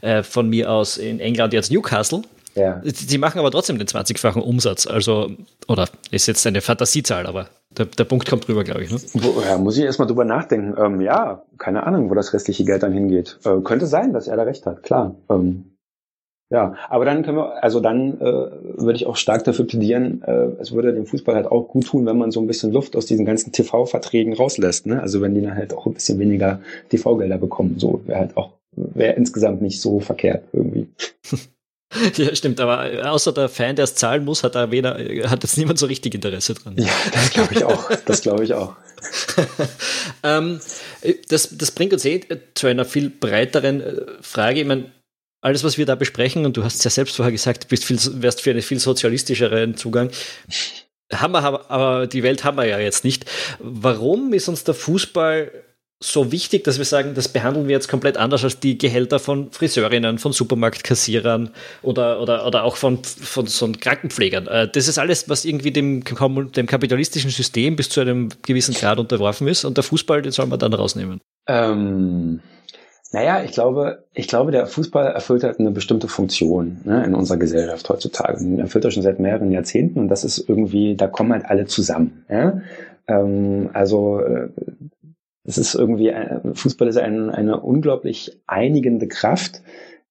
äh, von mir aus in England jetzt Newcastle. Ja. Sie machen aber trotzdem den 20-fachen Umsatz. Also, oder ist jetzt eine Fantasiezahl, aber der, der Punkt kommt drüber, glaube ich. Ne? Ja, muss ich erstmal drüber nachdenken. Ähm, ja, keine Ahnung, wo das restliche Geld dann hingeht. Äh, könnte sein, dass er da recht hat, klar. Ähm, ja, aber dann können wir, also dann äh, würde ich auch stark dafür plädieren, äh, es würde dem Fußball halt auch gut tun, wenn man so ein bisschen Luft aus diesen ganzen TV-Verträgen rauslässt. Ne? Also wenn die dann halt auch ein bisschen weniger TV-Gelder bekommen, so wäre halt auch, wäre insgesamt nicht so verkehrt irgendwie. <laughs> <laughs> Ja, stimmt, aber außer der Fan, der es zahlen muss, hat da weder, hat jetzt niemand so richtig Interesse dran. Ja, das glaube ich auch. Das glaube ich auch. <laughs> ähm, das, das bringt uns eh zu einer viel breiteren äh, Frage. Ich meine, alles, was wir da besprechen, und du hast es ja selbst vorher gesagt, du bist viel, wärst für einen viel sozialistischeren Zugang. haben wir, aber die Welt haben wir ja jetzt nicht. Warum ist uns der Fußball so wichtig, dass wir sagen, das behandeln wir jetzt komplett anders als die Gehälter von Friseurinnen, von Supermarktkassierern oder, oder, oder auch von, von so Krankenpflegern. Äh, das ist alles, was irgendwie dem, dem kapitalistischen System bis zu einem gewissen Grad unterworfen ist und der Fußball, den soll man dann rausnehmen. Ähm, naja, ich glaube, ich glaube, der Fußball erfüllt halt eine bestimmte Funktion ne, in unserer Gesellschaft heutzutage. Und erfüllt er schon seit mehreren Jahrzehnten und das ist irgendwie, da kommen halt alle zusammen. Ja? Ähm, also es ist irgendwie, äh, Fußball ist ein, eine unglaublich einigende Kraft,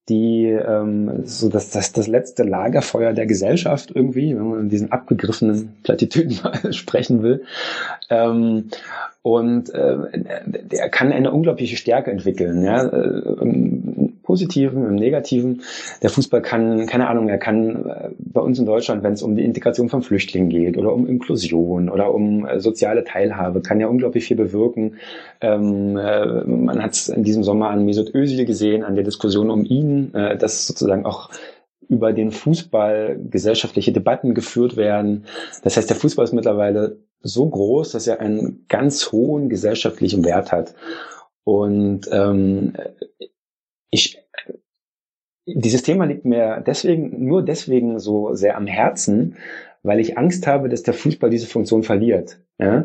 die ähm, so das, das, das letzte Lagerfeuer der Gesellschaft irgendwie, wenn man in diesen abgegriffenen Plattitüden <laughs> sprechen will. Ähm, und äh, der kann eine unglaubliche Stärke entwickeln, ja, im Positiven, im Negativen. Der Fußball kann, keine Ahnung, er kann äh, bei uns in Deutschland, wenn es um die Integration von Flüchtlingen geht oder um Inklusion oder um äh, soziale Teilhabe, kann ja unglaublich viel bewirken. Ähm, äh, man hat es in diesem Sommer an Mesut Özil gesehen, an der Diskussion um ihn, äh, dass sozusagen auch über den Fußball gesellschaftliche Debatten geführt werden. Das heißt, der Fußball ist mittlerweile so groß, dass er einen ganz hohen gesellschaftlichen Wert hat. Und ähm, ich, dieses Thema liegt mir deswegen, nur deswegen so sehr am Herzen, weil ich Angst habe, dass der Fußball diese Funktion verliert. Ja?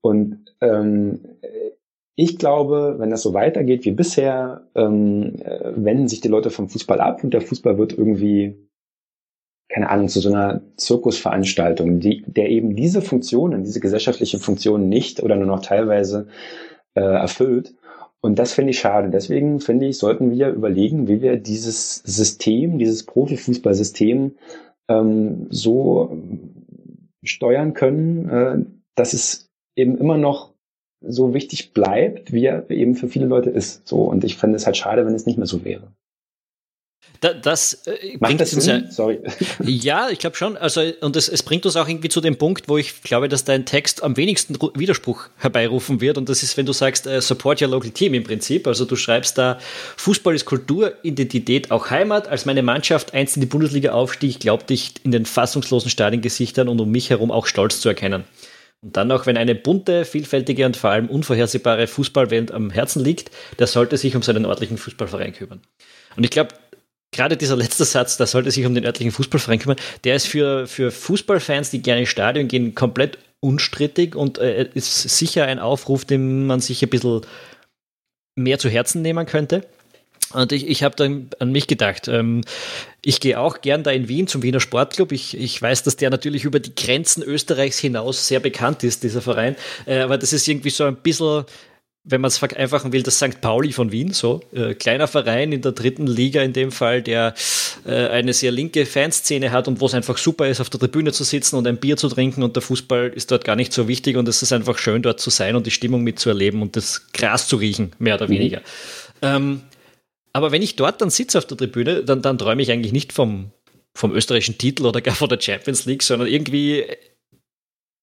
Und ähm, ich glaube, wenn das so weitergeht wie bisher, ähm, äh, wenden sich die Leute vom Fußball ab und der Fußball wird irgendwie keine Ahnung, zu so einer Zirkusveranstaltung, die, der eben diese Funktionen, diese gesellschaftliche Funktionen nicht oder nur noch teilweise äh, erfüllt. Und das finde ich schade. Deswegen finde ich, sollten wir überlegen, wie wir dieses System, dieses Profifußballsystem ähm, so steuern können, äh, dass es eben immer noch so wichtig bleibt, wie er eben für viele Leute ist. So und ich finde es halt schade, wenn es nicht mehr so wäre. Da, das äh, bringt das uns Sinn? ja. Sorry. <laughs> Ja, ich glaube schon. Also, und es, es bringt uns auch irgendwie zu dem Punkt, wo ich glaube, dass dein Text am wenigsten Widerspruch herbeirufen wird. Und das ist, wenn du sagst, uh, support your local team im Prinzip. Also du schreibst da, Fußball ist Kultur, Identität, auch Heimat. Als meine Mannschaft einst in die Bundesliga aufstieg, glaubte ich in den fassungslosen Stadiengesichtern und um mich herum auch stolz zu erkennen. Und dann auch, wenn eine bunte, vielfältige und vor allem unvorhersehbare Fußballwelt am Herzen liegt, der sollte sich um seinen örtlichen Fußballverein kümmern. Und ich glaube, gerade dieser letzte Satz, da sollte sich um den örtlichen Fußballverein kümmern, der ist für, für Fußballfans, die gerne ins Stadion gehen, komplett unstrittig und äh, ist sicher ein Aufruf, den man sich ein bisschen mehr zu Herzen nehmen könnte. Und ich, ich habe dann an mich gedacht. Ähm, ich gehe auch gern da in Wien zum Wiener Sportclub. Ich, ich weiß, dass der natürlich über die Grenzen Österreichs hinaus sehr bekannt ist, dieser Verein. Äh, aber das ist irgendwie so ein bisschen wenn man es vereinfachen will, das St. Pauli von Wien, so äh, kleiner Verein in der dritten Liga in dem Fall, der äh, eine sehr linke Fanszene hat und wo es einfach super ist, auf der Tribüne zu sitzen und ein Bier zu trinken und der Fußball ist dort gar nicht so wichtig und es ist einfach schön dort zu sein und die Stimmung mitzuerleben und das Gras zu riechen, mehr oder mhm. weniger. Ähm, aber wenn ich dort dann sitze auf der Tribüne, dann, dann träume ich eigentlich nicht vom, vom österreichischen Titel oder gar von der Champions League, sondern irgendwie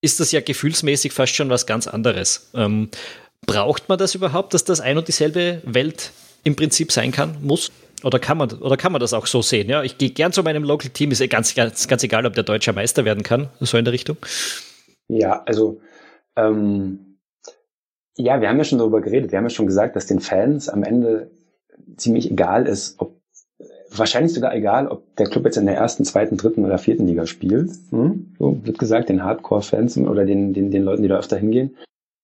ist das ja gefühlsmäßig fast schon was ganz anderes. Ähm, Braucht man das überhaupt, dass das ein und dieselbe Welt im Prinzip sein kann, muss? Oder kann man, oder kann man das auch so sehen? Ja, ich gehe gern zu meinem Local Team, ist ganz, ganz, ganz egal, ob der deutscher Meister werden kann, so in der Richtung. Ja, also ähm, ja, wir haben ja schon darüber geredet. Wir haben ja schon gesagt, dass den Fans am Ende ziemlich egal ist, ob wahrscheinlich sogar egal, ob der Club jetzt in der ersten, zweiten, dritten oder vierten Liga spielt. Hm? So wird gesagt, den Hardcore-Fans oder den, den, den Leuten, die da öfter hingehen.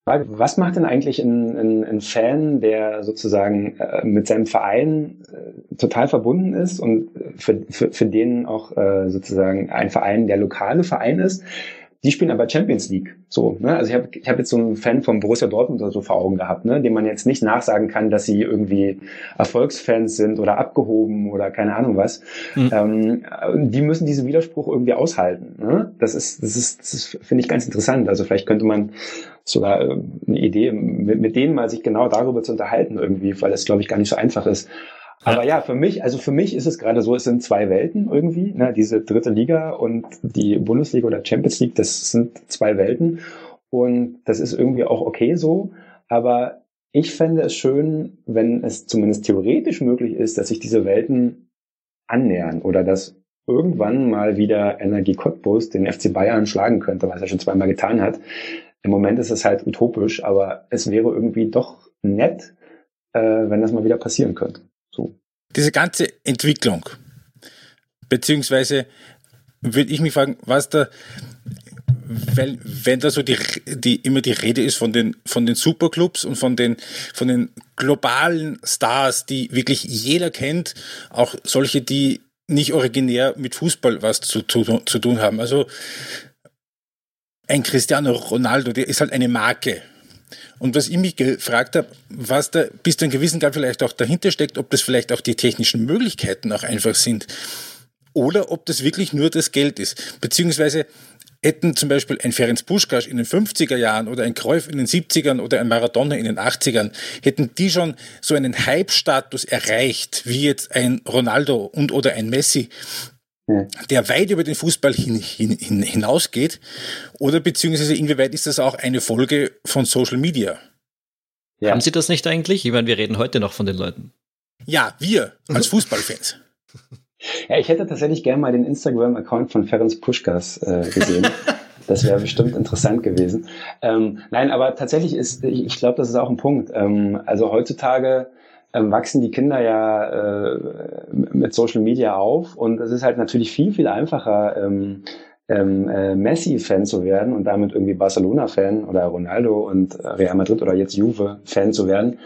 Was macht denn eigentlich ein, ein, ein Fan, der sozusagen äh, mit seinem Verein äh, total verbunden ist und für, für, für den auch äh, sozusagen ein Verein der lokale Verein ist? Die spielen aber Champions League. So, ne? Also ich habe ich hab jetzt so einen Fan von Borussia Dortmund oder so vor Augen gehabt, ne? dem man jetzt nicht nachsagen kann, dass sie irgendwie Erfolgsfans sind oder abgehoben oder keine Ahnung was. Mhm. Ähm, die müssen diesen Widerspruch irgendwie aushalten. Ne? Das ist, das ist, das ist finde ich ganz interessant. Also vielleicht könnte man sogar äh, eine Idee, mit, mit denen mal sich genau darüber zu unterhalten irgendwie, weil das glaube ich gar nicht so einfach ist. Aber ja, für mich, also für mich ist es gerade so, es sind zwei Welten irgendwie. Ne? Diese dritte Liga und die Bundesliga oder Champions League, das sind zwei Welten. Und das ist irgendwie auch okay so. Aber ich fände es schön, wenn es zumindest theoretisch möglich ist, dass sich diese Welten annähern oder dass irgendwann mal wieder Energie Cottbus den FC Bayern schlagen könnte, was er schon zweimal getan hat. Im Moment ist es halt utopisch, aber es wäre irgendwie doch nett, äh, wenn das mal wieder passieren könnte. So. Diese ganze Entwicklung, beziehungsweise würde ich mich fragen, was da, weil wenn da so die, die immer die Rede ist von den von den Superclubs und von den von den globalen Stars, die wirklich jeder kennt, auch solche, die nicht originär mit Fußball was zu, zu, zu tun haben. Also ein Cristiano Ronaldo, der ist halt eine Marke. Und was ich mich gefragt habe, was da bis zu einem gewissen Grad vielleicht auch dahinter steckt, ob das vielleicht auch die technischen Möglichkeiten auch einfach sind oder ob das wirklich nur das Geld ist. Beziehungsweise hätten zum Beispiel ein Ferenc Puschkasch in den 50er Jahren oder ein Cruyff in den 70ern oder ein Maradona in den 80ern, hätten die schon so einen Hype-Status erreicht, wie jetzt ein Ronaldo und oder ein Messi, der weit über den Fußball hin, hin, hin, hinausgeht? Oder beziehungsweise inwieweit ist das auch eine Folge von Social Media? Ja. Haben Sie das nicht eigentlich? Ich meine, wir reden heute noch von den Leuten. Ja, wir als Fußballfans. <laughs> Ja, ich hätte tatsächlich gerne mal den Instagram-Account von Ferenc Puschkas äh, gesehen. <laughs> Das wäre bestimmt interessant gewesen. Ähm, nein, aber tatsächlich ist, ich, ich glaube, das ist auch ein Punkt. Ähm, also heutzutage ähm, wachsen die Kinder ja äh, mit Social Media auf und es ist halt natürlich viel, viel einfacher, ähm, ähm, äh, Messi-Fan zu werden und damit irgendwie Barcelona-Fan oder Ronaldo und Real Madrid oder jetzt Juve-Fan zu werden,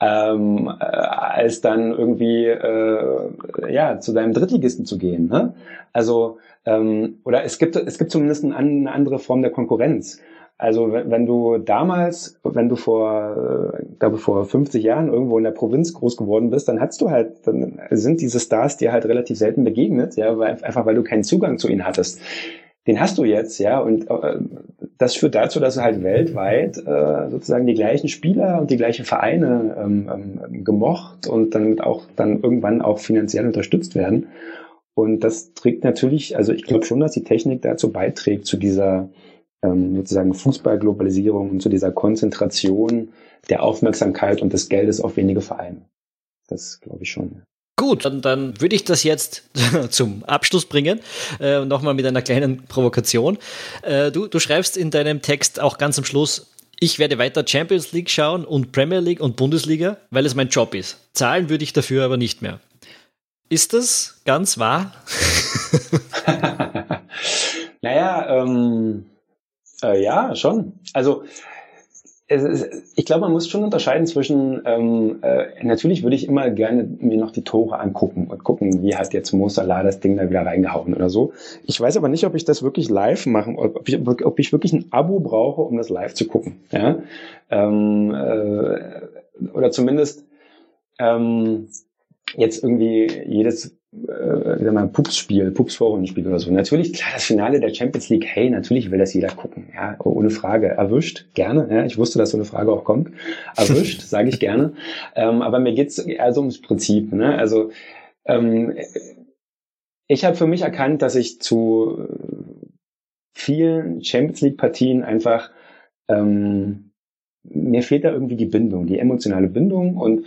ähm, äh, als dann irgendwie äh, ja zu deinem Drittligisten zu gehen. Ne? Also ähm, oder es gibt es gibt zumindest eine andere Form der Konkurrenz. Also wenn, du damals, wenn du vor, äh, glaube vor 50 Jahren irgendwo in der Provinz groß geworden bist, dann hast du halt, dann sind diese Stars dir halt relativ selten begegnet, ja, weil, einfach weil du keinen Zugang zu ihnen hattest. Den hast du jetzt, ja, und äh, das führt dazu, dass halt weltweit äh, sozusagen die gleichen Spieler und die gleichen Vereine ähm, ähm, gemocht und dann auch dann irgendwann auch finanziell unterstützt werden. Und das trägt natürlich, also ich glaube schon, dass die Technik dazu beiträgt, zu dieser ähm, sozusagen Fußballglobalisierung und zu dieser Konzentration der Aufmerksamkeit und des Geldes auf wenige Vereine. Das glaube ich schon. Gut, dann, dann würde ich das jetzt <laughs> zum Abschluss bringen. Äh, Nochmal mit einer kleinen Provokation. Äh, du, du schreibst in deinem Text auch ganz am Schluss, ich werde weiter Champions League schauen und Premier League und Bundesliga, weil es mein Job ist. Zahlen würde ich dafür aber nicht mehr. Ist das ganz wahr? <laughs> naja, ähm, äh, ja, schon. Also ich glaube, man muss schon unterscheiden zwischen, ähm, äh, natürlich würde ich immer gerne mir noch die Tore angucken und gucken, wie hat jetzt Mo Salah das Ding da wieder reingehauen oder so. Ich weiß aber nicht, ob ich das wirklich live machen, ob ich, ob ich wirklich ein Abo brauche, um das live zu gucken. Ja? Ähm, äh, oder zumindest ähm, jetzt irgendwie jedes äh, mal Pups-Spiel, Pups-Vorrundenspiel oder so. Natürlich, klar, das Finale der Champions League, hey, natürlich will das jeder gucken, ja, ohne Frage. Erwischt, gerne, ja, ich wusste, dass so eine Frage auch kommt. Erwischt, <laughs> sage ich gerne. Ähm, aber mir geht's eher so ums Prinzip, ne, also ähm, ich habe für mich erkannt, dass ich zu vielen Champions League-Partien einfach ähm, mir fehlt da irgendwie die Bindung, die emotionale Bindung und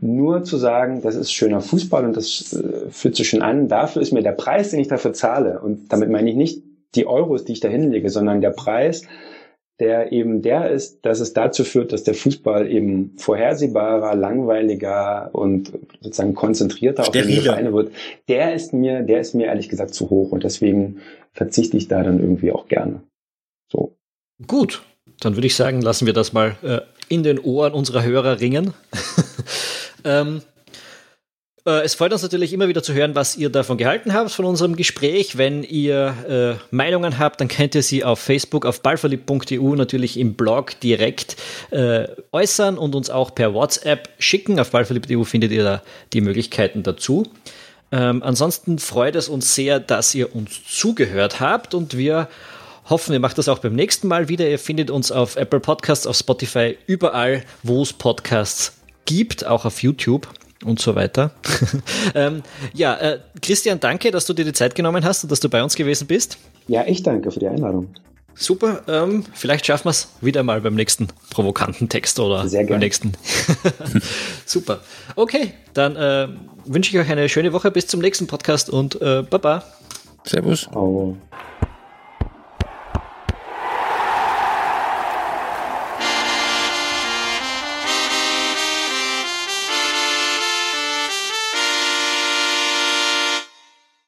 nur zu sagen, das ist schöner Fußball und das äh, fühlt sich schön an, dafür ist mir der Preis, den ich dafür zahle, und damit meine ich nicht die Euros, die ich da hinlege, sondern der Preis, der eben der ist, dass es dazu führt, dass der Fußball eben vorhersehbarer, langweiliger und sozusagen konzentrierter auf die Vereine wird, der ist mir, der ist mir ehrlich gesagt zu hoch und deswegen verzichte ich da dann irgendwie auch gerne. So. Gut, dann würde ich sagen, lassen wir das mal äh, in den Ohren unserer Hörer ringen. <laughs> Ähm, äh, es freut uns natürlich immer wieder zu hören, was ihr davon gehalten habt, von unserem Gespräch. Wenn ihr äh, Meinungen habt, dann könnt ihr sie auf Facebook, auf ballverliebt.eu, natürlich im Blog direkt äh, äußern und uns auch per WhatsApp schicken. Auf ballverliebt.eu findet ihr da die Möglichkeiten dazu. Ähm, ansonsten freut es uns sehr, dass ihr uns zugehört habt und wir hoffen, ihr macht das auch beim nächsten Mal wieder. Ihr findet uns auf Apple Podcasts, auf Spotify, überall, wo es Podcasts gibt, auch auf YouTube und so weiter. <laughs> ähm, ja, äh, Christian, danke, dass du dir die Zeit genommen hast und dass du bei uns gewesen bist. Ja, ich danke für die Einladung. Super. Ähm, vielleicht schaffen wir es wieder mal beim nächsten provokanten Text oder Sehr beim nächsten. <laughs> Super. Okay, dann äh, wünsche ich euch eine schöne Woche. Bis zum nächsten Podcast und äh, Baba. Servus. Oh.